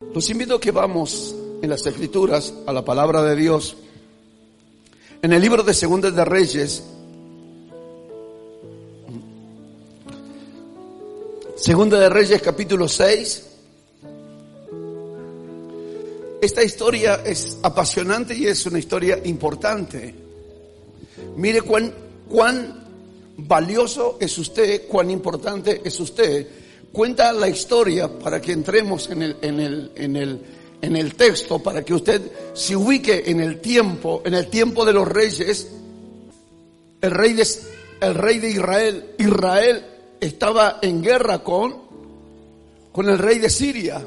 Los invito a que vamos en las escrituras a la palabra de Dios. En el libro de Segundas de Reyes, Segunda de Reyes capítulo 6. Esta historia es apasionante y es una historia importante. Mire cuán, cuán valioso es usted, cuán importante es usted. Cuenta la historia para que entremos en el, en el, en el, en el texto, para que usted se ubique en el tiempo, en el tiempo de los reyes. El rey de, el rey de Israel, Israel estaba en guerra con, con el rey de Siria.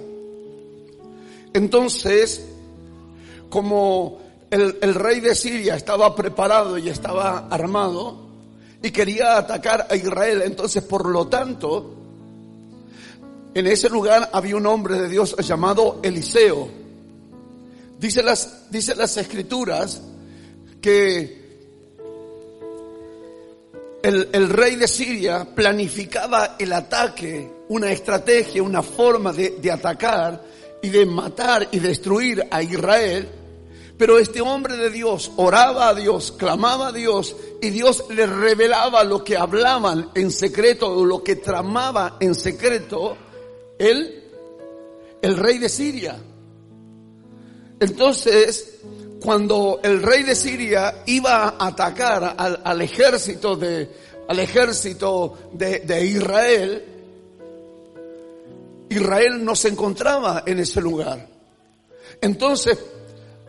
Entonces, como el, el, rey de Siria estaba preparado y estaba armado y quería atacar a Israel, entonces por lo tanto, en ese lugar había un hombre de Dios llamado Eliseo. Dice las, dice las escrituras que el, el, rey de Siria planificaba el ataque, una estrategia, una forma de, de atacar y de matar y destruir a Israel. Pero este hombre de Dios oraba a Dios, clamaba a Dios y Dios le revelaba lo que hablaban en secreto lo que tramaba en secreto el, el rey de Siria. Entonces, cuando el rey de Siria iba a atacar al, ejército de, al ejército de Israel, Israel no se encontraba en ese lugar. Entonces,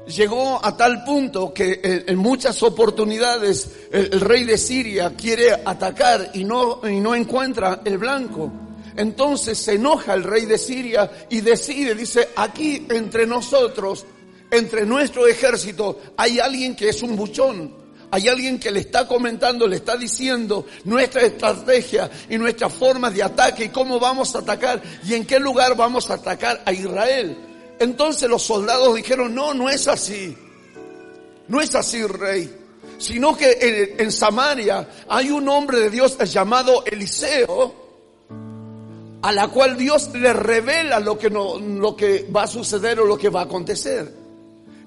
llegó a tal punto que en muchas oportunidades el, el, rey de Siria quiere atacar y no, y no encuentra el blanco. Entonces se enoja el rey de Siria y decide, dice, aquí entre nosotros, entre nuestro ejército, hay alguien que es un buchón. Hay alguien que le está comentando, le está diciendo nuestra estrategia y nuestras formas de ataque y cómo vamos a atacar y en qué lugar vamos a atacar a Israel. Entonces los soldados dijeron, no, no es así. No es así, rey. Sino que en, en Samaria hay un hombre de Dios llamado Eliseo, a la cual Dios le revela lo que, no, lo que va a suceder o lo que va a acontecer.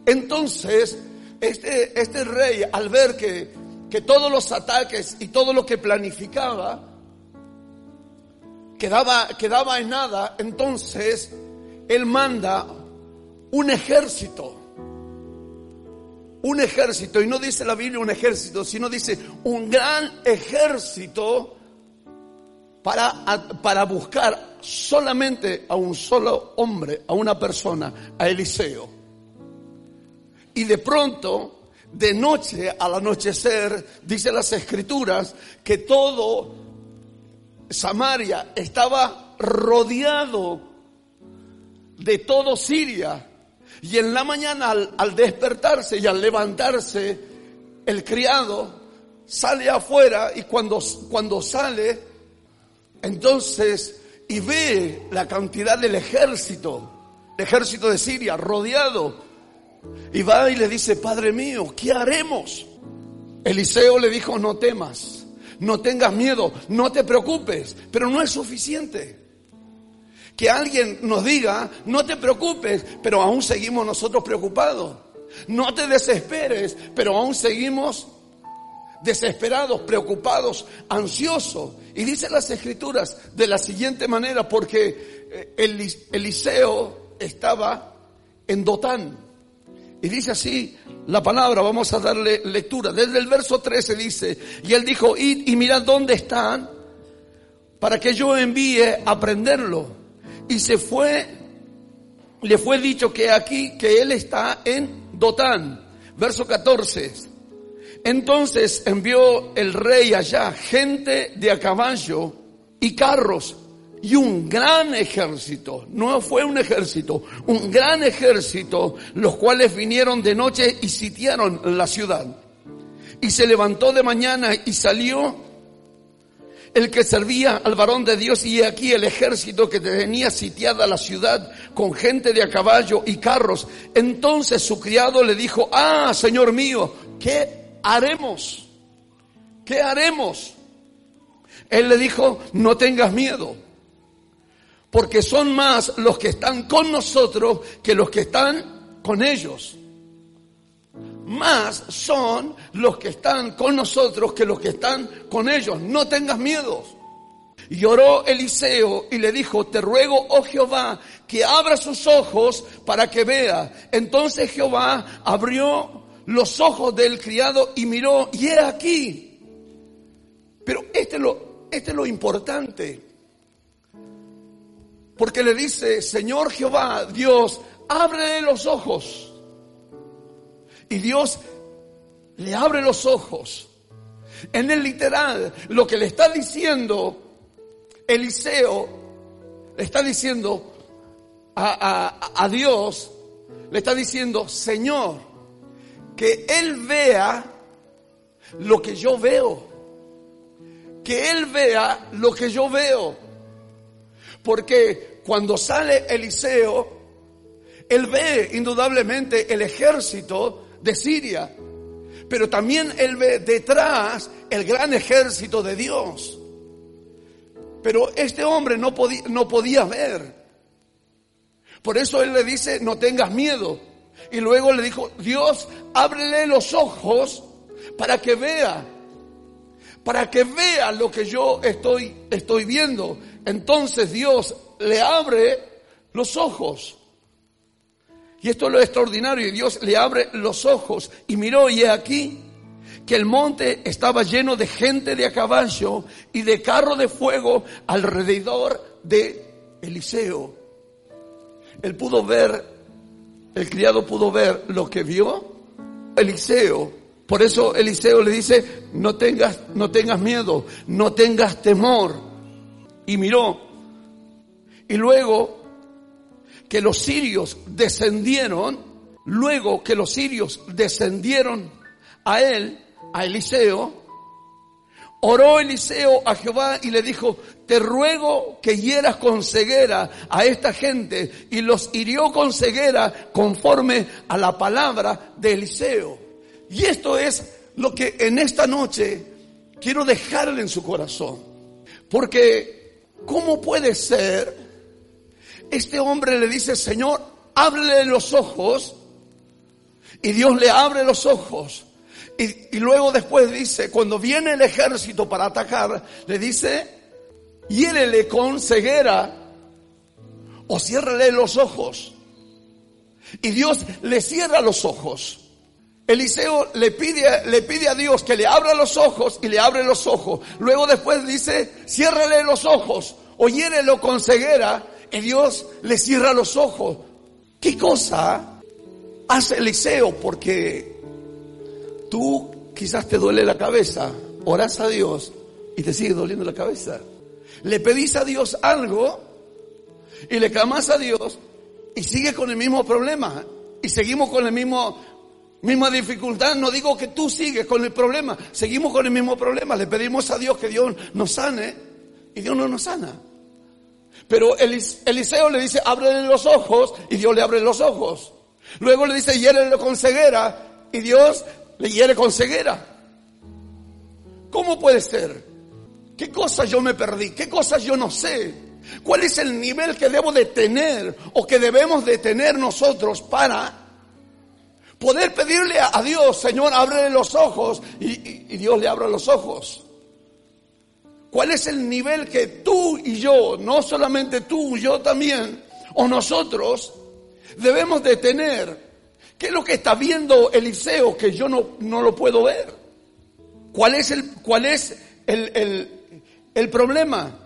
Entonces, este, este rey, al ver que, que todos los ataques y todo lo que planificaba quedaba, quedaba en nada, entonces él manda un ejército. Un ejército, y no dice la Biblia un ejército, sino dice un gran ejército para, para buscar solamente a un solo hombre, a una persona, a Eliseo. Y de pronto, de noche al anochecer, dice las escrituras que todo Samaria estaba rodeado de todo Siria. Y en la mañana al, al, despertarse y al levantarse, el criado sale afuera y cuando, cuando sale, entonces, y ve la cantidad del ejército, el ejército de Siria rodeado, y va y le dice, Padre mío, ¿qué haremos? Eliseo le dijo, no temas, no tengas miedo, no te preocupes, pero no es suficiente. Que alguien nos diga, no te preocupes, pero aún seguimos nosotros preocupados. No te desesperes, pero aún seguimos desesperados, preocupados, ansiosos. Y dice las escrituras de la siguiente manera, porque Eliseo estaba en Dotán. Y dice así la palabra, vamos a darle lectura. Desde el verso 13 dice, y él dijo, id y mirad dónde están, para que yo envíe a prenderlo. Y se fue, le fue dicho que aquí, que él está en Dotán. Verso 14. Entonces envió el rey allá gente de a caballo y carros y un gran ejército, no fue un ejército, un gran ejército, los cuales vinieron de noche y sitiaron la ciudad. Y se levantó de mañana y salió el que servía al varón de Dios y aquí el ejército que tenía sitiada la ciudad con gente de a caballo y carros. Entonces su criado le dijo, ah, Señor mío, ¿qué haremos? ¿Qué haremos? Él le dijo, no tengas miedo, porque son más los que están con nosotros que los que están con ellos. Más son los que están con nosotros que los que están con ellos. No tengas miedo. Y oró Eliseo y le dijo, te ruego, oh Jehová, que abra sus ojos para que vea. Entonces Jehová abrió los ojos del criado y miró, y era aquí. Pero este es lo, este es lo importante. Porque le dice, Señor Jehová, Dios, abre los ojos. Y Dios le abre los ojos. En el literal, lo que le está diciendo Eliseo, le está diciendo a, a Dios, le está diciendo, Señor, que Él vea lo que yo veo. Que Él vea lo que yo veo. Porque cuando sale Eliseo, él ve indudablemente el ejército de Siria, pero también él ve detrás el gran ejército de Dios. Pero este hombre no podía, no podía ver. Por eso él le dice, no tengas miedo. Y luego le dijo, Dios, ábrele los ojos para que vea, para que vea lo que yo estoy, estoy viendo. Entonces Dios le abre los ojos. Y esto es lo extraordinario. Y Dios le abre los ojos y miró y he aquí que el monte estaba lleno de gente de a caballo y de carro de fuego alrededor de Eliseo. Él pudo ver, el criado pudo ver lo que vio Eliseo. Por eso Eliseo le dice, no tengas, no tengas miedo, no tengas temor. Y miró. Y luego que los sirios descendieron, luego que los sirios descendieron a él, a Eliseo, oró Eliseo a Jehová y le dijo, te ruego que hieras con ceguera a esta gente y los hirió con ceguera conforme a la palabra de Eliseo. Y esto es lo que en esta noche quiero dejarle en su corazón. Porque, ¿cómo puede ser este hombre le dice, Señor, ábrele los ojos. Y Dios le abre los ojos. Y, luego después dice, cuando viene el ejército para atacar, le dice, hiérele con ceguera o ciérrele los ojos. Y Dios le cierra los ojos. Eliseo le pide, le pide a Dios que le abra los ojos y le abre los ojos. Luego después dice, ciérrele los ojos o hiérelo con ceguera y Dios le cierra los ojos. ¿Qué cosa hace Eliseo? Porque tú quizás te duele la cabeza, oras a Dios y te sigue doliendo la cabeza. Le pedís a Dios algo y le clamas a Dios y sigue con el mismo problema y seguimos con el mismo misma dificultad. No digo que tú sigues con el problema, seguimos con el mismo problema. Le pedimos a Dios que Dios nos sane y Dios no nos sana. Pero Eliseo le dice, ábrele los ojos y Dios le abre los ojos. Luego le dice, hiérele con ceguera y Dios le hiere con ceguera. ¿Cómo puede ser? ¿Qué cosas yo me perdí? ¿Qué cosas yo no sé? ¿Cuál es el nivel que debo de tener o que debemos de tener nosotros para poder pedirle a, Dios, Señor, ábrele los ojos y, y Dios le abra los ojos? ¿Cuál es el nivel que tú y yo, no solamente tú, yo también, o nosotros, debemos de tener? ¿Qué es lo que está viendo Eliseo que yo no, no lo puedo ver? ¿Cuál es el, cuál es el, el, el problema?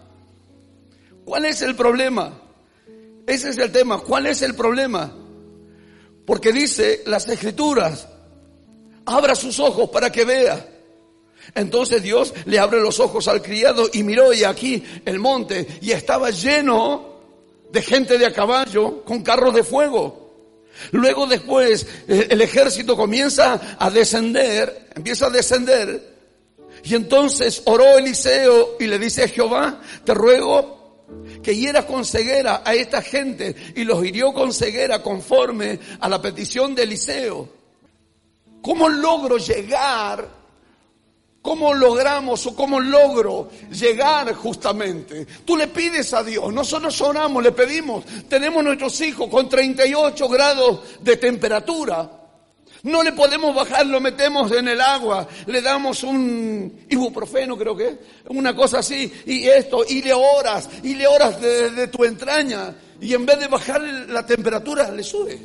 ¿Cuál es el problema? Ese es el tema. ¿Cuál es el problema? Porque dice las escrituras, abra sus ojos para que vea. Entonces Dios le abre los ojos al criado y miró y aquí el monte y estaba lleno de gente de a caballo con carros de fuego. Luego después el ejército comienza a descender, empieza a descender y entonces oró Eliseo y le dice a Jehová, te ruego que hieras con ceguera a esta gente y los hirió con ceguera conforme a la petición de Eliseo. ¿Cómo logro llegar ¿Cómo logramos o cómo logro llegar justamente? Tú le pides a Dios, nosotros oramos, le pedimos, tenemos nuestros hijos con 38 grados de temperatura. No le podemos bajar, lo metemos en el agua, le damos un ibuprofeno, creo que, una cosa así, y esto, y le oras, y le oras desde tu entraña, y en vez de bajar la temperatura, le sube.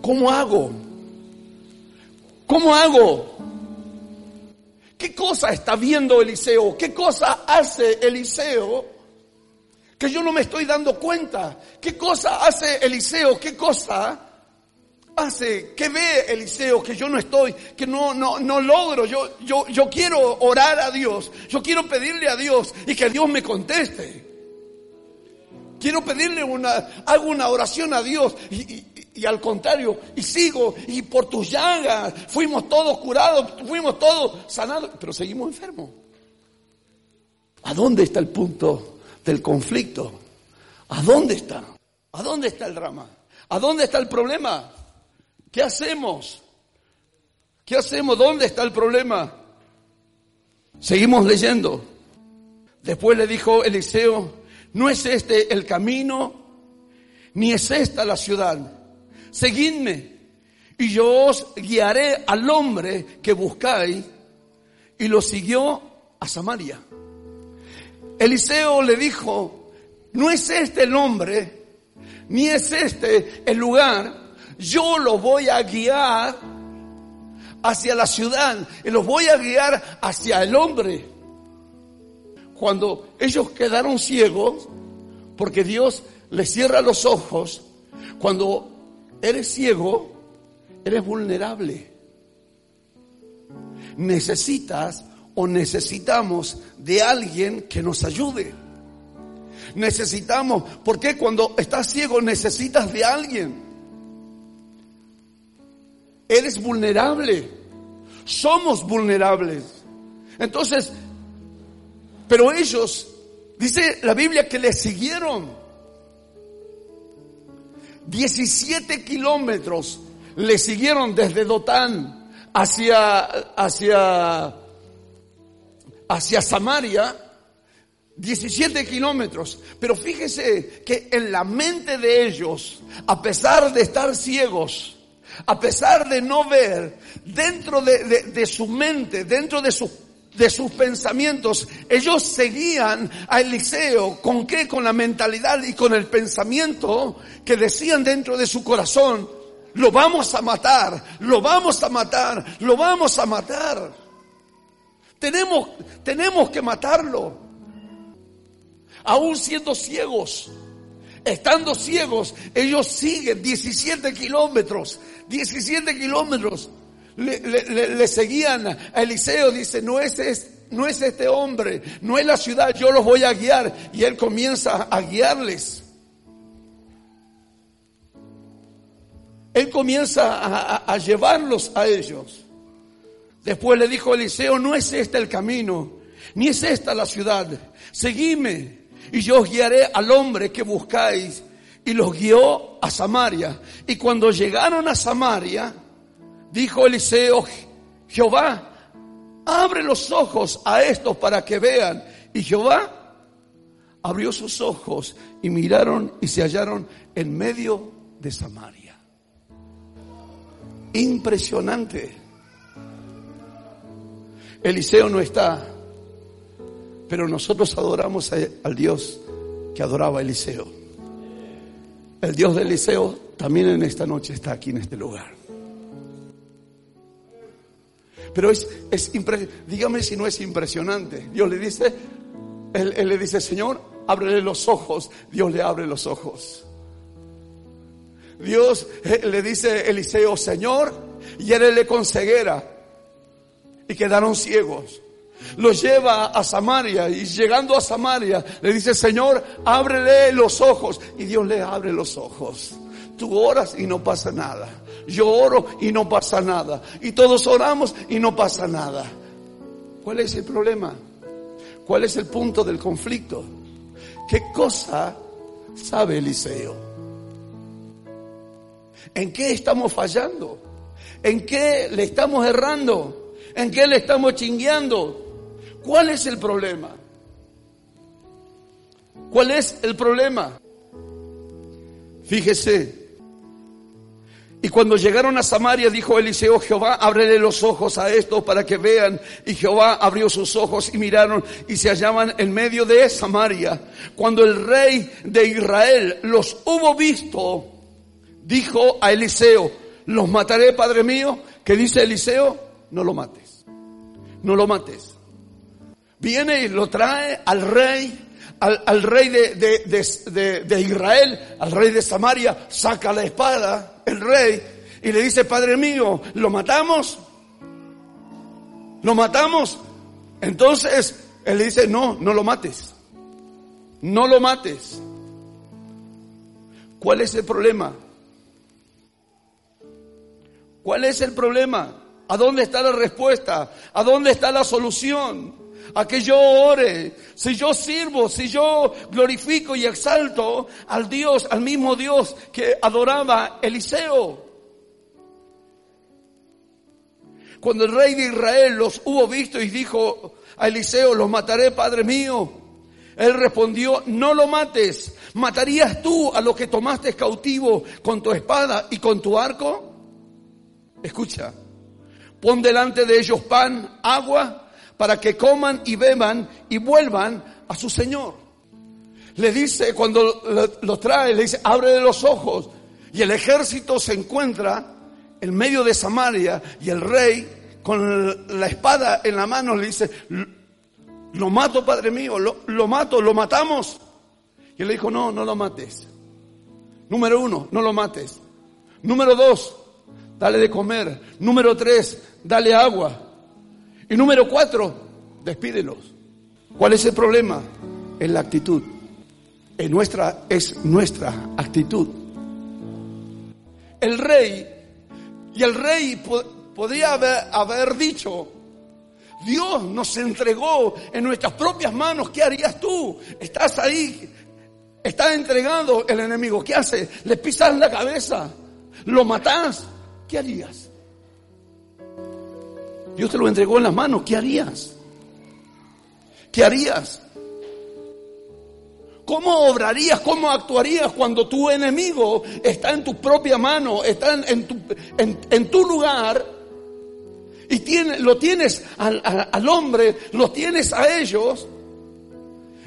¿Cómo hago? ¿Cómo hago? ¿Qué cosa está viendo Eliseo? ¿Qué cosa hace Eliseo que yo no me estoy dando cuenta? ¿Qué cosa hace Eliseo? ¿Qué cosa hace? ¿Qué ve Eliseo que yo no estoy, que no, no, no logro? Yo, yo, yo quiero orar a Dios, yo quiero pedirle a Dios y que Dios me conteste. Quiero pedirle una, hago una oración a Dios y, al contrario, y sigo, y por tus llagas fuimos todos curados, fuimos todos sanados, pero seguimos enfermos. ¿A dónde está el punto del conflicto? ¿A dónde está? ¿A dónde está el drama? ¿A dónde está el problema? ¿Qué hacemos? ¿Qué hacemos? ¿Dónde está el problema? Seguimos leyendo. Después le dijo Eliseo, no es este el camino, ni es esta la ciudad seguidme y yo os guiaré al hombre que buscáis. Y lo siguió a Samaria. Eliseo le dijo, no es este el hombre, ni es este el lugar, yo lo voy a guiar hacia la ciudad y los voy a guiar hacia el hombre. Cuando ellos quedaron ciegos, porque Dios les cierra los ojos, cuando eres ciego, eres vulnerable. Necesitas o necesitamos de alguien que nos ayude. Necesitamos, porque cuando estás ciego necesitas de alguien. Eres vulnerable. Somos vulnerables. Entonces, pero ellos, dice la Biblia que le siguieron. 17 kilómetros le siguieron desde Dotán hacia, hacia, hacia Samaria. 17 kilómetros. Pero fíjese que en la mente de ellos, a pesar de estar ciegos, a pesar de no ver, dentro de, de, de su mente, dentro de su de sus pensamientos. Ellos seguían a Eliseo. ¿Con qué? Con la mentalidad y con el pensamiento que decían dentro de su corazón, lo vamos a matar, lo vamos a matar, lo vamos a matar. Tenemos, tenemos que matarlo. Aún siendo ciegos, estando ciegos, ellos siguen 17 kilómetros, 17 kilómetros le, seguían a Eliseo, dice, no es, no es este hombre, no es la ciudad, yo los voy a guiar. Y él comienza a guiarles. Él comienza a, a llevarlos a ellos. Después le dijo a Eliseo, no es este el camino, ni es esta la ciudad. Seguime y yo os guiaré al hombre que buscáis. Y los guió a Samaria. Y cuando llegaron a Samaria, Dijo Eliseo, Jehová, abre los ojos a estos para que vean. Y Jehová abrió sus ojos y miraron y se hallaron en medio de Samaria. Impresionante. Eliseo no está, pero nosotros adoramos al Dios que adoraba a Eliseo. El Dios de Eliseo también en esta noche está aquí en este lugar. Pero es, es dígame si no es impresionante. Dios le dice, él, le dice, Señor, ábrele los ojos. Dios le abre los ojos. Dios eh, le dice Eliseo, Señor, hiérele con ceguera. y quedaron ciegos. Los lleva a Samaria y llegando a Samaria le dice, Señor, ábrele los ojos. Y Dios le abre los ojos. Tú oras y no pasa nada. Yo oro y no pasa nada. Y todos oramos y no pasa nada. ¿Cuál es el problema? ¿Cuál es el punto del conflicto? ¿Qué cosa sabe Eliseo? ¿En qué estamos fallando? ¿En qué le estamos errando? ¿En qué le estamos chingueando? ¿Cuál es el problema? ¿Cuál es el problema? Fíjese. Y cuando llegaron a Samaria, dijo Eliseo, Jehová, ábrele los ojos a estos para que vean. Y Jehová abrió sus ojos y miraron y se hallaban en medio de Samaria. Cuando el rey de Israel los hubo visto, dijo a Eliseo, los mataré, Padre mío. ¿Qué dice Eliseo? No lo mates. No lo mates viene y lo trae al rey, al, rey de, de, Israel, al rey de Samaria, saca la espada, el rey, y le dice, Padre mío, ¿lo matamos? ¿Lo matamos? Entonces, él le dice, no, no lo mates. No lo mates. ¿Cuál es el problema? ¿Cuál es el problema? ¿A dónde está la respuesta? ¿A dónde está la solución? A que yo ore, si yo sirvo, si yo glorifico y exalto al Dios, al mismo Dios que adoraba Eliseo. Cuando el rey de Israel los hubo visto y dijo a Eliseo, los mataré, Padre mío. Él respondió, no lo mates. ¿Matarías tú a los que tomaste cautivo con tu espada y con tu arco? Escucha, pon delante de ellos pan, agua para que coman y beban y vuelvan a su Señor. Le dice, cuando lo, trae, le dice, abre los ojos. Y el ejército se encuentra en medio de Samaria y el rey con la espada en la mano le dice, lo mato, padre mío, lo, lo mato, lo matamos. Y él le dijo, no, no lo mates. Número uno, no lo mates. Número dos, dale de comer. Número tres, dale agua. Y número cuatro, despídelos. ¿Cuál es el problema? Es la actitud. Es nuestra, es nuestra actitud. El rey, y el rey podría haber, haber dicho, Dios nos entregó en nuestras propias manos, ¿qué harías tú? Estás ahí, está entregado el enemigo, ¿qué hace? Le pisas la cabeza, lo matás, ¿qué harías? Dios te lo entregó en las manos, ¿qué harías? ¿Qué harías? ¿Cómo obrarías, cómo actuarías cuando tu enemigo está en tu propia mano, está en, tu, lugar y lo tienes al, al hombre, lo tienes a ellos?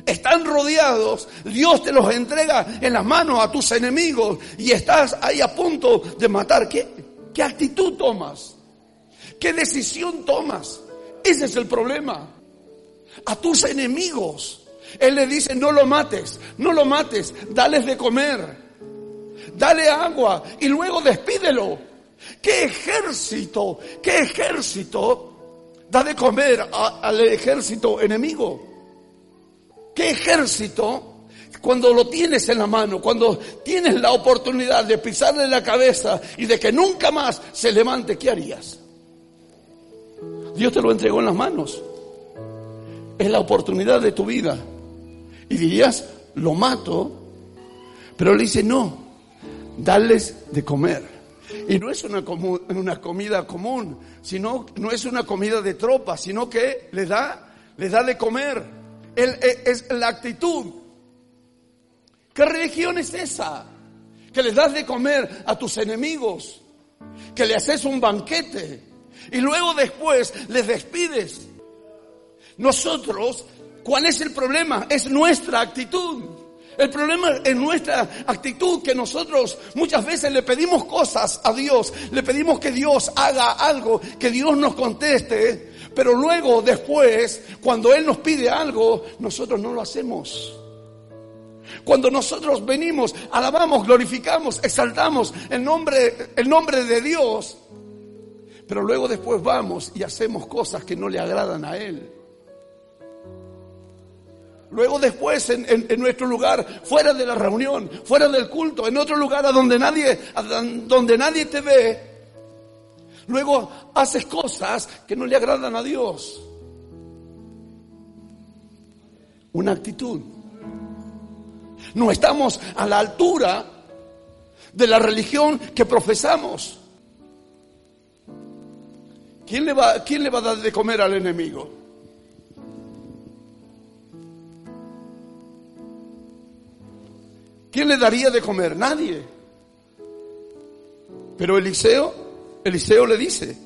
Están rodeados, Dios te los entrega en las manos a tus enemigos y estás ahí a punto de matar. ¿Qué, qué actitud tomas? ¿Qué decisión tomas? Ese es el problema. A tus enemigos. Él le dice, no lo mates, no lo mates, dales de comer, dale agua y luego despídelo. ¿Qué ejército, qué ejército da de comer al ejército enemigo? ¿Qué ejército cuando lo tienes en la mano, cuando tienes la oportunidad de pisarle la cabeza y de que nunca más se levante, ¿qué harías? Dios te lo entregó en las manos. Es la oportunidad de tu vida. Y dirías, lo mato, pero le dice, no, darles de comer. Y no es una, una comida común, sino, no es una comida de tropa, sino que le da, le da de comer. E, es la actitud. ¿Qué religión es esa? Que le das de comer a tus enemigos, que le haces un banquete, y luego después les despides. Nosotros, ¿cuál es el problema? Es nuestra actitud. El problema es nuestra actitud que nosotros muchas veces le pedimos cosas a Dios, le pedimos que Dios haga algo, que Dios nos conteste, pero luego después, cuando Él nos pide algo, nosotros no lo hacemos. Cuando nosotros venimos, alabamos, glorificamos, exaltamos el nombre, el nombre de Dios, Pero luego después vamos y hacemos cosas que no le agradan a Él. Luego después en, en, nuestro lugar, fuera de la reunión, fuera del culto, en otro lugar a donde nadie, a donde nadie te ve, luego haces cosas que no le agradan a Dios. Una actitud. No estamos a la altura de la religión que profesamos. ¿Quién le va, quién le va a dar de comer al enemigo? ¿Quién le daría de comer? Nadie. Pero Eliseo, Eliseo le dice,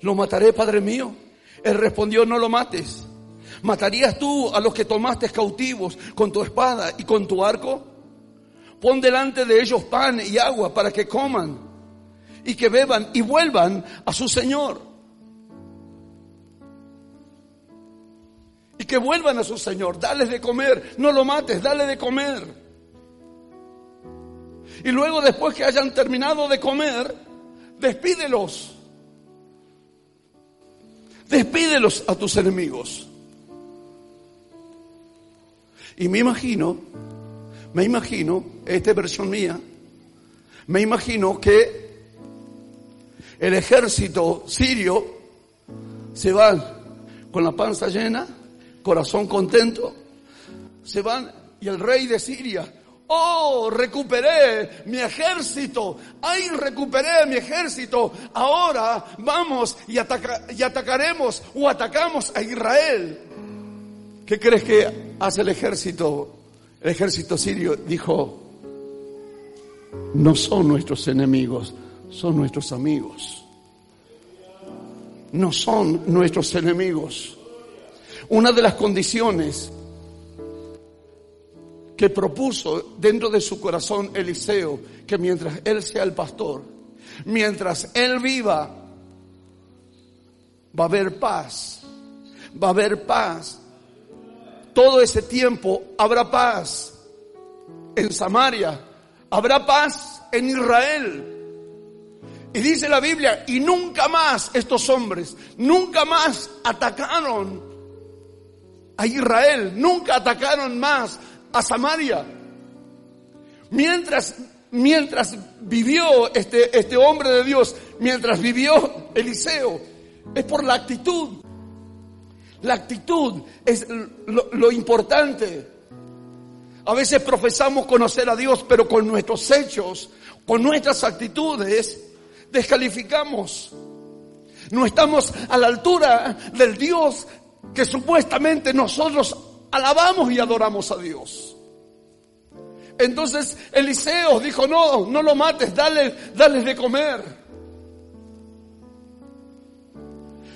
lo mataré, Padre mío. Él respondió, no lo mates. ¿Matarías tú a los que tomaste cautivos con tu espada y con tu arco? Pon delante de ellos pan y agua para que coman y que beban y vuelvan a su Señor. y que vuelvan a su Señor. Dale de comer, no lo mates, dale de comer. Y luego después que hayan terminado de comer, despídelos. Despídelos a tus enemigos. Y me imagino, me imagino, esta versión mía, me imagino que el ejército sirio se va con la panza llena corazón contento, se van y el rey de Siria, oh, recuperé mi ejército, ay, recuperé mi ejército, ahora vamos y, y atacaremos o atacamos a Israel. ¿Qué crees que hace el ejército? El ejército sirio dijo, no son nuestros enemigos, son nuestros amigos. No son nuestros enemigos. Una de las condiciones que propuso dentro de su corazón Eliseo, que mientras él sea el pastor, mientras él viva, va a haber paz, va a haber paz. Todo ese tiempo habrá paz en Samaria, habrá paz en Israel. Y dice la Biblia, y nunca más estos hombres, nunca más atacaron a Israel, nunca atacaron más a Samaria. Mientras, mientras vivió este, este hombre de Dios, mientras vivió Eliseo, es por la actitud. La actitud es lo, lo importante. A veces profesamos conocer a Dios, pero con nuestros hechos, con nuestras actitudes, descalificamos. No estamos a la altura del Dios que supuestamente nosotros alabamos y adoramos a Dios. Entonces Eliseo dijo, no, no lo mates, dale, dale de comer.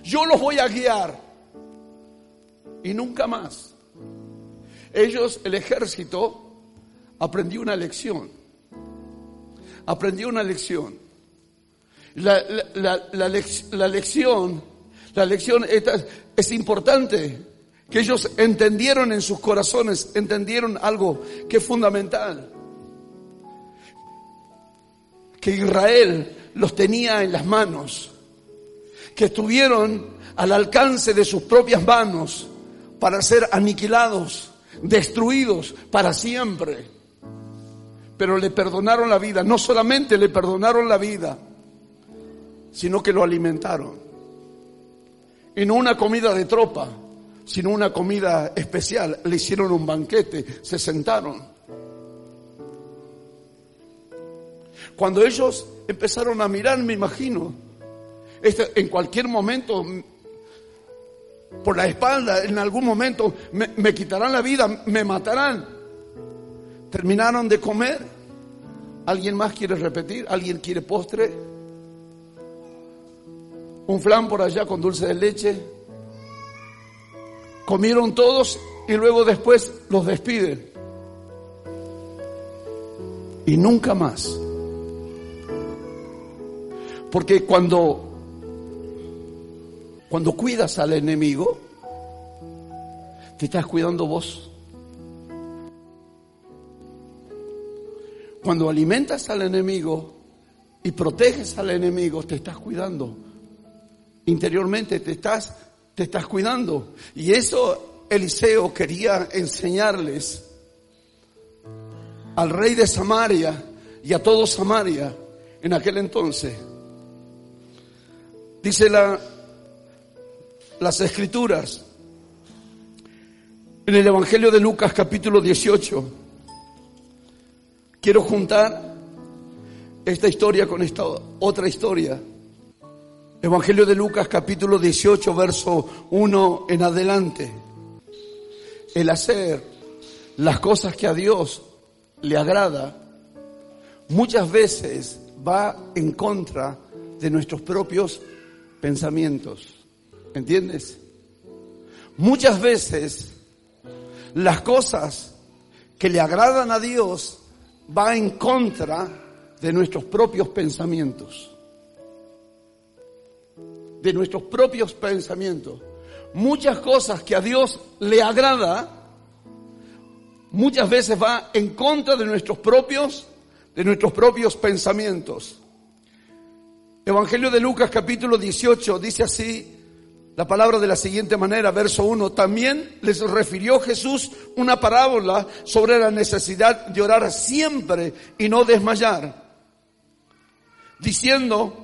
Yo los voy a guiar. Y nunca más. Ellos, el ejército, aprendió una lección. Aprendió una lección. La, la, la, la lección la lección es importante, que ellos entendieron en sus corazones, entendieron algo que es fundamental. Que Israel los tenía en las manos, que estuvieron al alcance de sus propias manos para ser aniquilados, destruidos para siempre. Pero le perdonaron la vida, no solamente le perdonaron la vida, sino que lo alimentaron. Y no una comida de tropa, sino una comida especial. Le hicieron un banquete, se sentaron. Cuando ellos empezaron a mirar, me imagino, este, en cualquier momento, por la espalda, en algún momento, me, me quitarán la vida, me matarán. Terminaron de comer. ¿Alguien más quiere repetir? ¿Alguien quiere postre? Un flan por allá con dulce de leche. Comieron todos y luego después los despiden. Y nunca más. Porque cuando cuando cuidas al enemigo, te estás cuidando vos. Cuando alimentas al enemigo, y proteges al enemigo, te estás cuidando. Interiormente te estás, te estás cuidando. Y eso Eliseo quería enseñarles al rey de Samaria y a todo Samaria en aquel entonces. Dice la, las escrituras en el Evangelio de Lucas capítulo 18. Quiero juntar esta historia con esta otra historia. Evangelio de Lucas capítulo 18 verso 1 en adelante. El hacer las cosas que a Dios le agrada muchas veces va en contra de nuestros propios pensamientos. ¿Entiendes? Muchas veces las cosas que le agradan a Dios va en contra de nuestros propios pensamientos. De nuestros propios pensamientos. Muchas cosas que a Dios le agrada, muchas veces va en contra de nuestros propios, de nuestros propios pensamientos. Evangelio de Lucas capítulo 18 dice así, la palabra de la siguiente manera, verso 1, también les refirió Jesús una parábola sobre la necesidad de orar siempre y no desmayar, diciendo,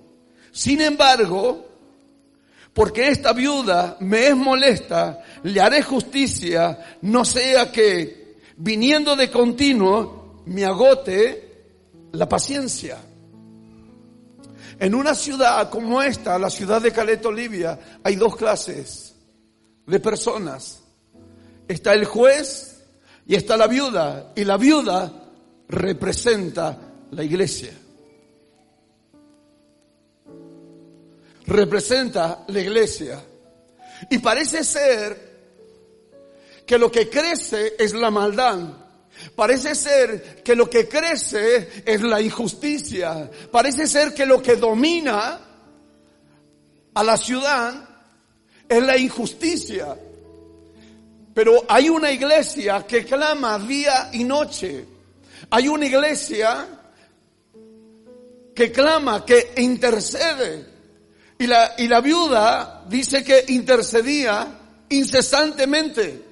Sin embargo, porque esta viuda me es molesta, le haré justicia, no sea que viniendo de continuo me agote la paciencia. En una ciudad como esta, la ciudad de Caleta, Libia, hay dos clases de personas. Está el juez y está la viuda. Y la viuda representa la iglesia. Representa la iglesia. Y parece ser que lo que crece es la maldad Parece ser que lo que crece es la injusticia. Parece ser que lo que domina a la ciudad es la injusticia. Pero hay una iglesia que clama día y noche. Hay una iglesia que clama, que intercede. Y la, y la viuda dice que intercedía incesantemente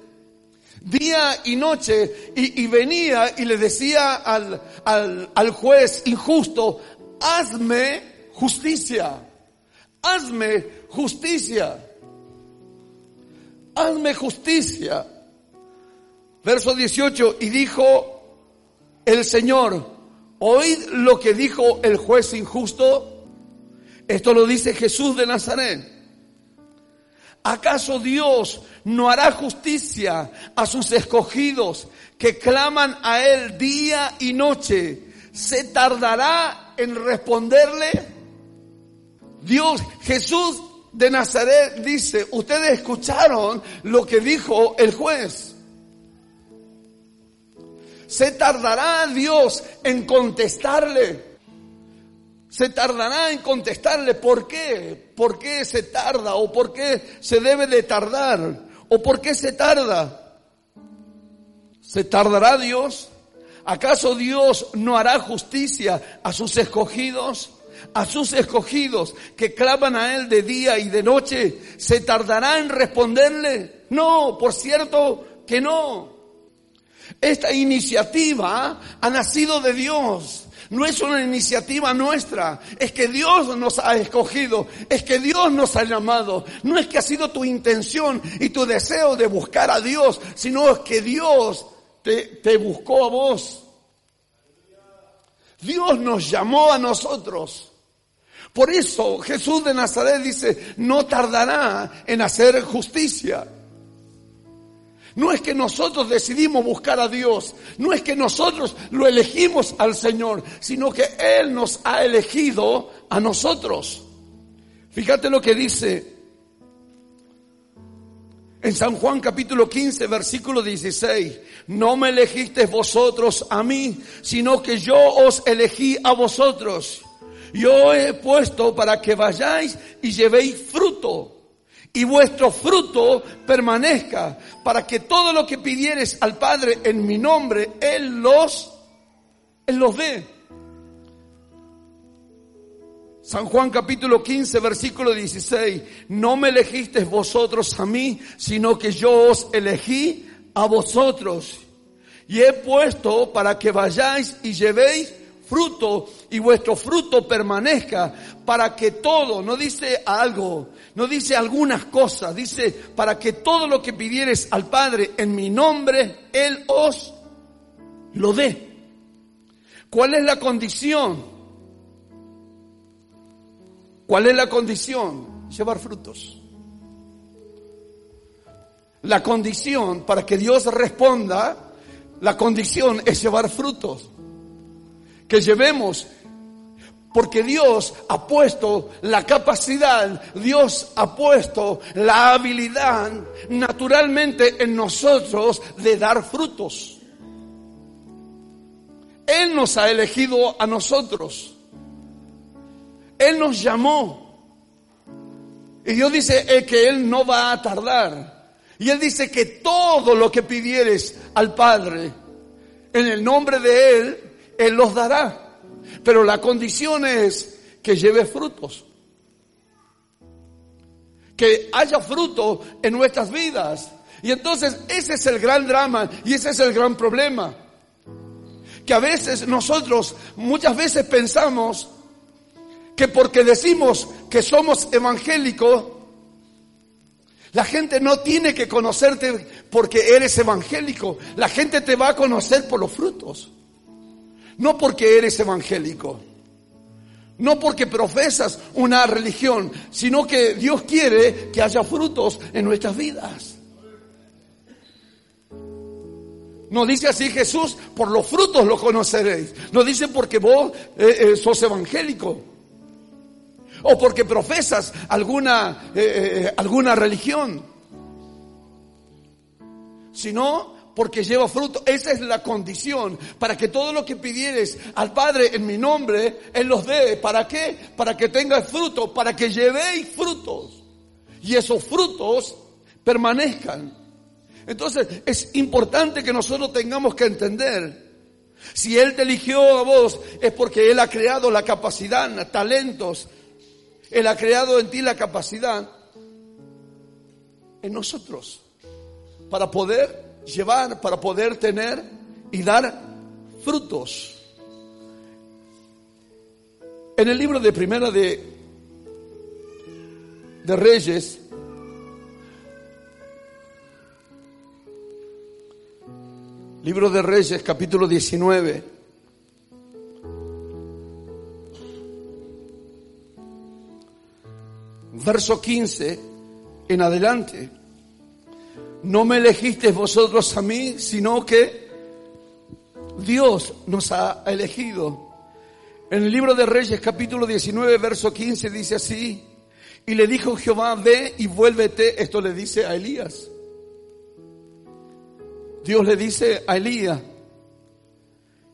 día y noche, y, venía y le decía al, al, al juez injusto, hazme justicia, hazme justicia, hazme justicia. Verso 18, y dijo el Señor, oíd lo que dijo el juez injusto. Esto lo dice Jesús de Nazaret. ¿Acaso Dios no hará justicia a sus escogidos que claman a Él día y noche? ¿Se tardará en responderle? Dios, Jesús de Nazaret dice, ustedes escucharon lo que dijo el juez. ¿Se tardará Dios en contestarle? Se tardará en contestarle por qué, por qué se tarda o por qué se debe de tardar o por qué se tarda. ¿Se tardará Dios? ¿Acaso Dios no hará justicia a sus escogidos? A sus escogidos que claman a Él de día y de noche, ¿se tardará en responderle? No, por cierto que no. Esta iniciativa ha nacido de Dios. No es una iniciativa nuestra, es que Dios nos ha escogido, es que Dios nos ha llamado. No es que ha sido tu intención y tu deseo de buscar a Dios, sino es que Dios te, buscó a vos. Dios nos llamó a nosotros. Por eso Jesús de Nazaret dice, no tardará en hacer justicia No es que nosotros decidimos buscar a Dios, no es que nosotros lo elegimos al Señor, sino que Él nos ha elegido a nosotros. Fíjate lo que dice en San Juan capítulo 15, versículo 16, no me elegisteis vosotros a mí, sino que yo os elegí a vosotros. Yo he puesto para que vayáis y llevéis fruto y vuestro fruto permanezca, para que todo lo que pidieres al Padre en mi nombre, Él los, Él los dé. San Juan capítulo 15, versículo 16, no me elegisteis vosotros a mí, sino que yo os elegí a vosotros. Y he puesto para que vayáis y llevéis fruto y vuestro fruto permanezca para que todo, no dice algo, no dice algunas cosas, dice para que todo lo que pidieres al Padre en mi nombre, Él os lo dé. ¿Cuál es la condición? ¿Cuál es la condición? Llevar frutos. La condición para que Dios responda, la condición es llevar frutos que llevemos. Porque Dios ha puesto la capacidad, Dios ha puesto la habilidad naturalmente en nosotros de dar frutos. Él nos ha elegido a nosotros. Él nos llamó. Y Dios dice que Él no va a tardar. Y Él dice que todo lo que pidieres al Padre en el nombre de Él, él los dará. Pero la condición es que lleve frutos. Que haya fruto en nuestras vidas. Y entonces ese es el gran drama y ese es el gran problema. Que a veces nosotros muchas veces pensamos que porque decimos que somos evangélicos, la gente no tiene que conocerte porque eres evangélico. La gente te va a conocer por los frutos. No porque eres evangélico. No porque profesas una religión, sino que Dios quiere que haya frutos en nuestras vidas. No dice así Jesús, por los frutos lo conoceréis. No dice porque vos eh, eh, sos evangélico. O porque profesas alguna, eh, alguna religión. Sino porque lleva fruto. Esa es la condición para que todo lo que pidieres al Padre en mi nombre, Él los dé. ¿Para qué? Para que tengas fruto, para que llevéis frutos. Y esos frutos permanezcan. Entonces es importante que nosotros tengamos que entender. Si Él te eligió a vos es porque Él ha creado la capacidad, talentos. Él ha creado en ti la capacidad en nosotros para poder llevar para poder tener y dar frutos. En el libro de Primera de, de Reyes, libro de Reyes, capítulo 19, verso 15 en adelante no me elegisteis vosotros a mí, sino que Dios nos ha elegido. En el libro de Reyes capítulo 19, verso 15 dice así, y le dijo Jehová, ve y vuélvete, esto le dice a Elías. Dios le dice a Elías,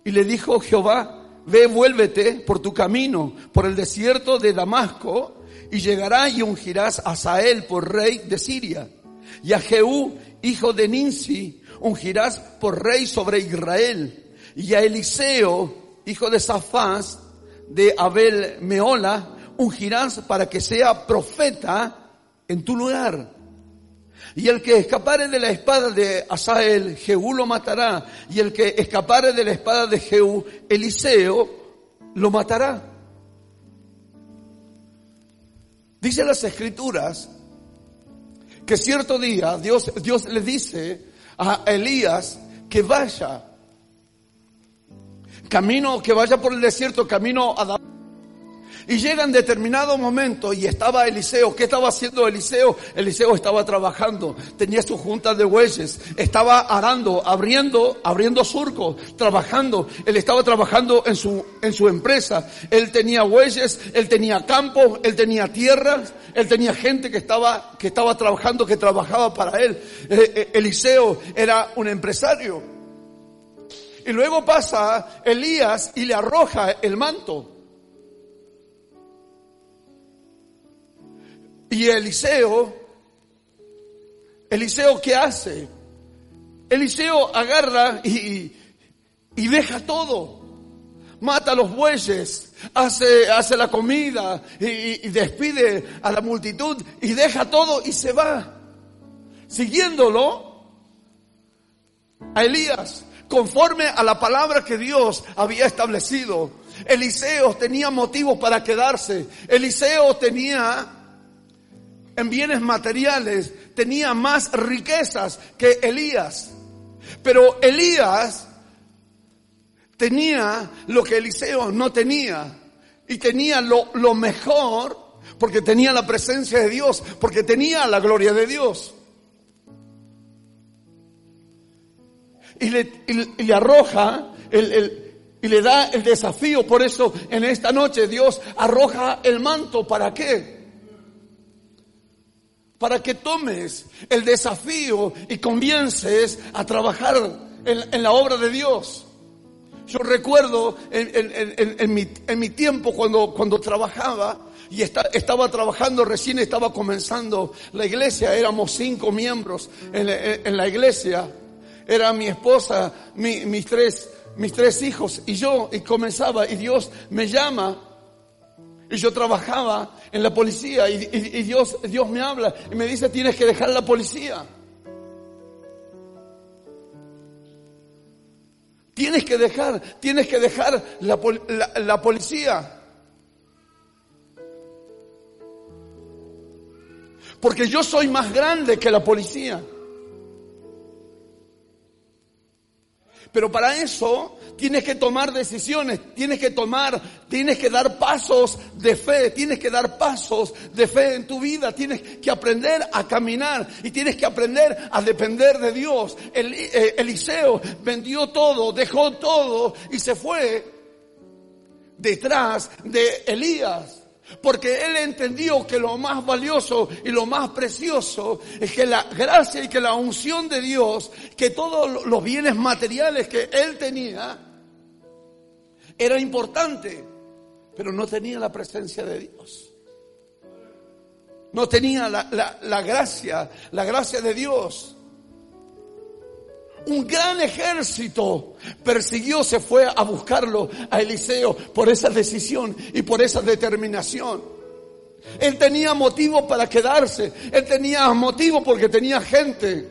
y le dijo Jehová, ve, vuélvete por tu camino, por el desierto de Damasco, y llegará y ungirás a Sael por rey de Siria y a Jehú, hijo de Ninsi, ungirás por rey sobre Israel. Y a Eliseo, hijo de Safás, de Abel Meola, ungirás para que sea profeta en tu lugar. Y el que escapare de la espada de Asael, Jehú lo matará. Y el que escapare de la espada de Jehú, Eliseo, lo matará. Dice las escrituras que cierto día Dios, Dios le dice a Elías que vaya, camino, que vaya por el desierto, camino a Y llega en determinado momento y estaba Eliseo. ¿Qué estaba haciendo Eliseo? Eliseo estaba trabajando, tenía su junta de bueyes, estaba arando, abriendo, abriendo surcos, trabajando. Él estaba trabajando en su, en su empresa. Él tenía bueyes, él tenía campos, él tenía tierras, él tenía gente que estaba, que estaba trabajando, que trabajaba para él. Eh, eh, Eliseo era un empresario. Y luego pasa Elías y le arroja el manto. Y Eliseo, Eliseo, ¿qué hace? Eliseo agarra y, y deja todo. Mata a los bueyes, hace, hace la comida y, y despide a la multitud y deja todo y se va. Siguiéndolo a Elías, conforme a la palabra que Dios había establecido. Eliseo tenía motivos para quedarse. Eliseo tenía en bienes materiales, tenía más riquezas que Elías. Pero Elías tenía lo que Eliseo no tenía. Y tenía lo, lo mejor porque tenía la presencia de Dios, porque tenía la gloria de Dios. Y le, y le arroja el, el, y le da el desafío. Por eso en esta noche Dios arroja el manto. ¿Para qué? Para que tomes el desafío y comiences a trabajar en, la obra de Dios. Yo recuerdo en, mi, tiempo cuando, cuando trabajaba y estaba trabajando, recién estaba comenzando la iglesia, éramos cinco miembros en, la iglesia, era mi esposa, mis, tres, mis tres hijos y yo, y comenzaba, y Dios me llama y yo trabajaba en la policía y, Dios, Dios me habla y me dice tienes que dejar la policía. Tienes que dejar, tienes que dejar la, la policía. Porque yo soy más grande que la policía. Pero para eso tienes que tomar decisiones, tienes que tomar, tienes que dar pasos de fe, tienes que dar pasos de fe en tu vida, tienes que aprender a caminar y tienes que aprender a depender de Dios. Eh, Eliseo vendió todo, dejó todo y se fue detrás de Elías. Porque él entendió que lo más valioso y lo más precioso es que la gracia y que la unción de Dios, que todos los bienes materiales que él tenía, era importante, pero no tenía la presencia de Dios. No tenía la, la gracia, la gracia de Dios un gran ejército persiguió, se fue a buscarlo a Eliseo por esa decisión y por esa determinación. Él tenía motivo para quedarse, él tenía motivo porque tenía gente,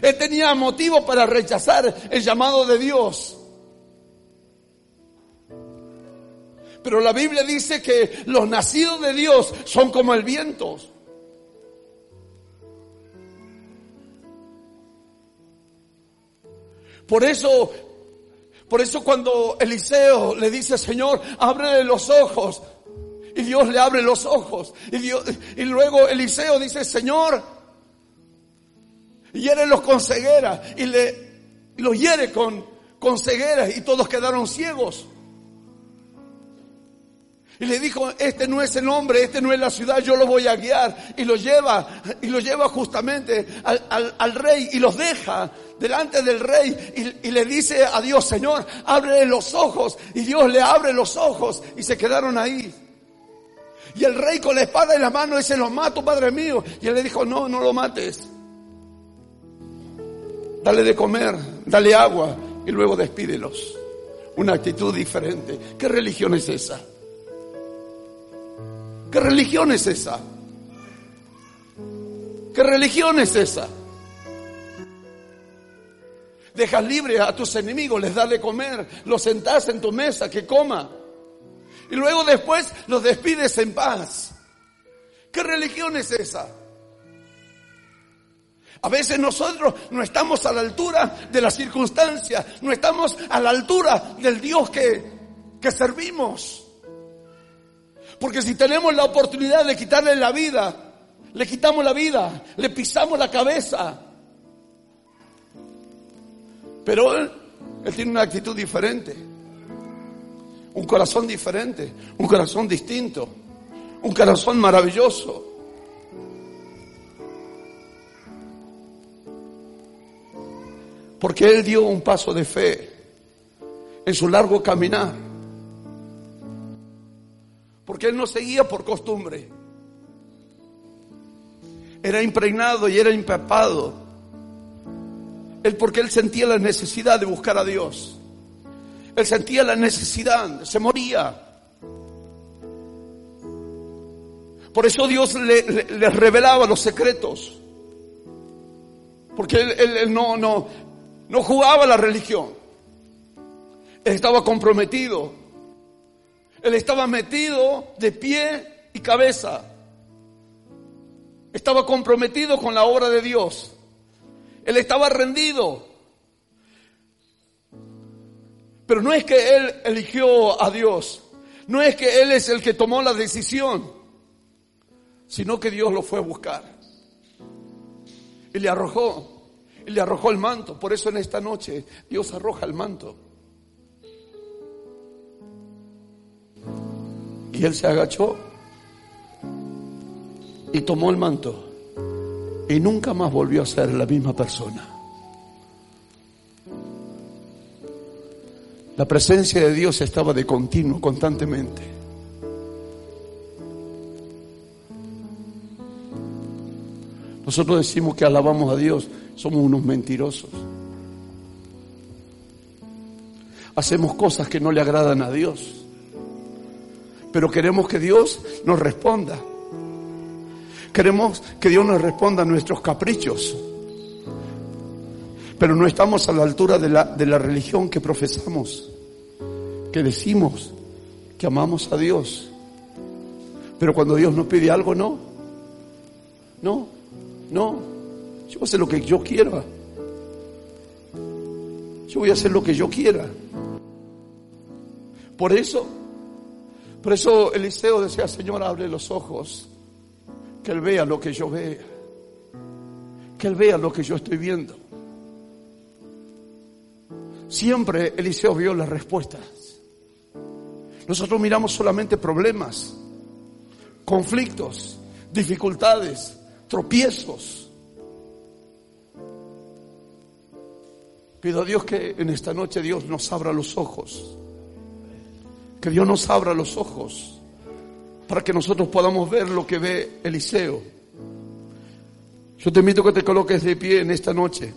él tenía motivo para rechazar el llamado de Dios. Pero la Biblia dice que los nacidos de Dios son como el viento. Por eso, por eso cuando Eliseo le dice, Señor, ábrele los ojos. Y Dios le abre los ojos. Y, Dios, y luego Eliseo dice, Señor, hiérelos con ceguera. Y le, los hiere con, con ceguera. Y todos quedaron ciegos. Y le dijo, este no es el hombre, este no es la ciudad, yo lo voy a guiar. Y lo lleva, y lo lleva justamente al, al, rey y los deja delante del rey y, le dice a Dios, Señor, abre los ojos. Y Dios le abre los ojos y se quedaron ahí. Y el rey con la espada en la mano dice, lo mato, padre mío. Y él le dijo, no, no lo mates. Dale de comer, dale agua y luego despídelos. Una actitud diferente. ¿Qué religión es esa? ¿Qué religión es esa? ¿Qué religión es esa? Dejas libre a tus enemigos, les das de comer, los sentás en tu mesa, que coma. Y luego después los despides en paz. ¿Qué religión es esa? A veces nosotros no estamos a la altura de las circunstancias, no estamos a la altura del Dios que, que servimos. Porque si tenemos la oportunidad de quitarle la vida, le quitamos la vida, le pisamos la cabeza. Pero él, él tiene una actitud diferente, un corazón diferente, un corazón distinto, un corazón maravilloso. Porque él dio un paso de fe en su largo caminar. Porque él no seguía por costumbre. Era impregnado y era empapado. Él porque él sentía la necesidad de buscar a Dios. Él sentía la necesidad, se moría. Por eso Dios le, revelaba los secretos. Porque él, no, no, no jugaba la religión. Él estaba comprometido él estaba metido de pie y cabeza. Estaba comprometido con la obra de Dios. Él estaba rendido. Pero no es que él eligió a Dios. No es que él es el que tomó la decisión. Sino que Dios lo fue a buscar. Y le arrojó. Y le arrojó el manto. Por eso en esta noche Dios arroja el manto. Y él se agachó y tomó el manto y nunca más volvió a ser la misma persona. La presencia de Dios estaba de continuo, constantemente. Nosotros decimos que alabamos a Dios, somos unos mentirosos. Hacemos cosas que no le agradan a Dios pero queremos que Dios nos responda. Queremos que Dios nos responda a nuestros caprichos. Pero no estamos a la altura de la, de la religión que profesamos, que decimos que amamos a Dios. Pero cuando Dios nos pide algo, no. No, no. Yo voy a hacer lo que yo quiera. Yo voy a hacer lo que yo quiera. Por eso por eso Eliseo decía, Señor, abre los ojos, que Él vea lo que yo vea, que Él vea lo que yo estoy viendo. Siempre Eliseo vio las respuestas. Nosotros miramos solamente problemas, conflictos, dificultades, tropiezos. Pido a Dios que en esta noche Dios nos abra los ojos que Dios nos abra los ojos para que nosotros podamos ver lo que ve Eliseo. Yo te invito a que te coloques de pie en esta noche.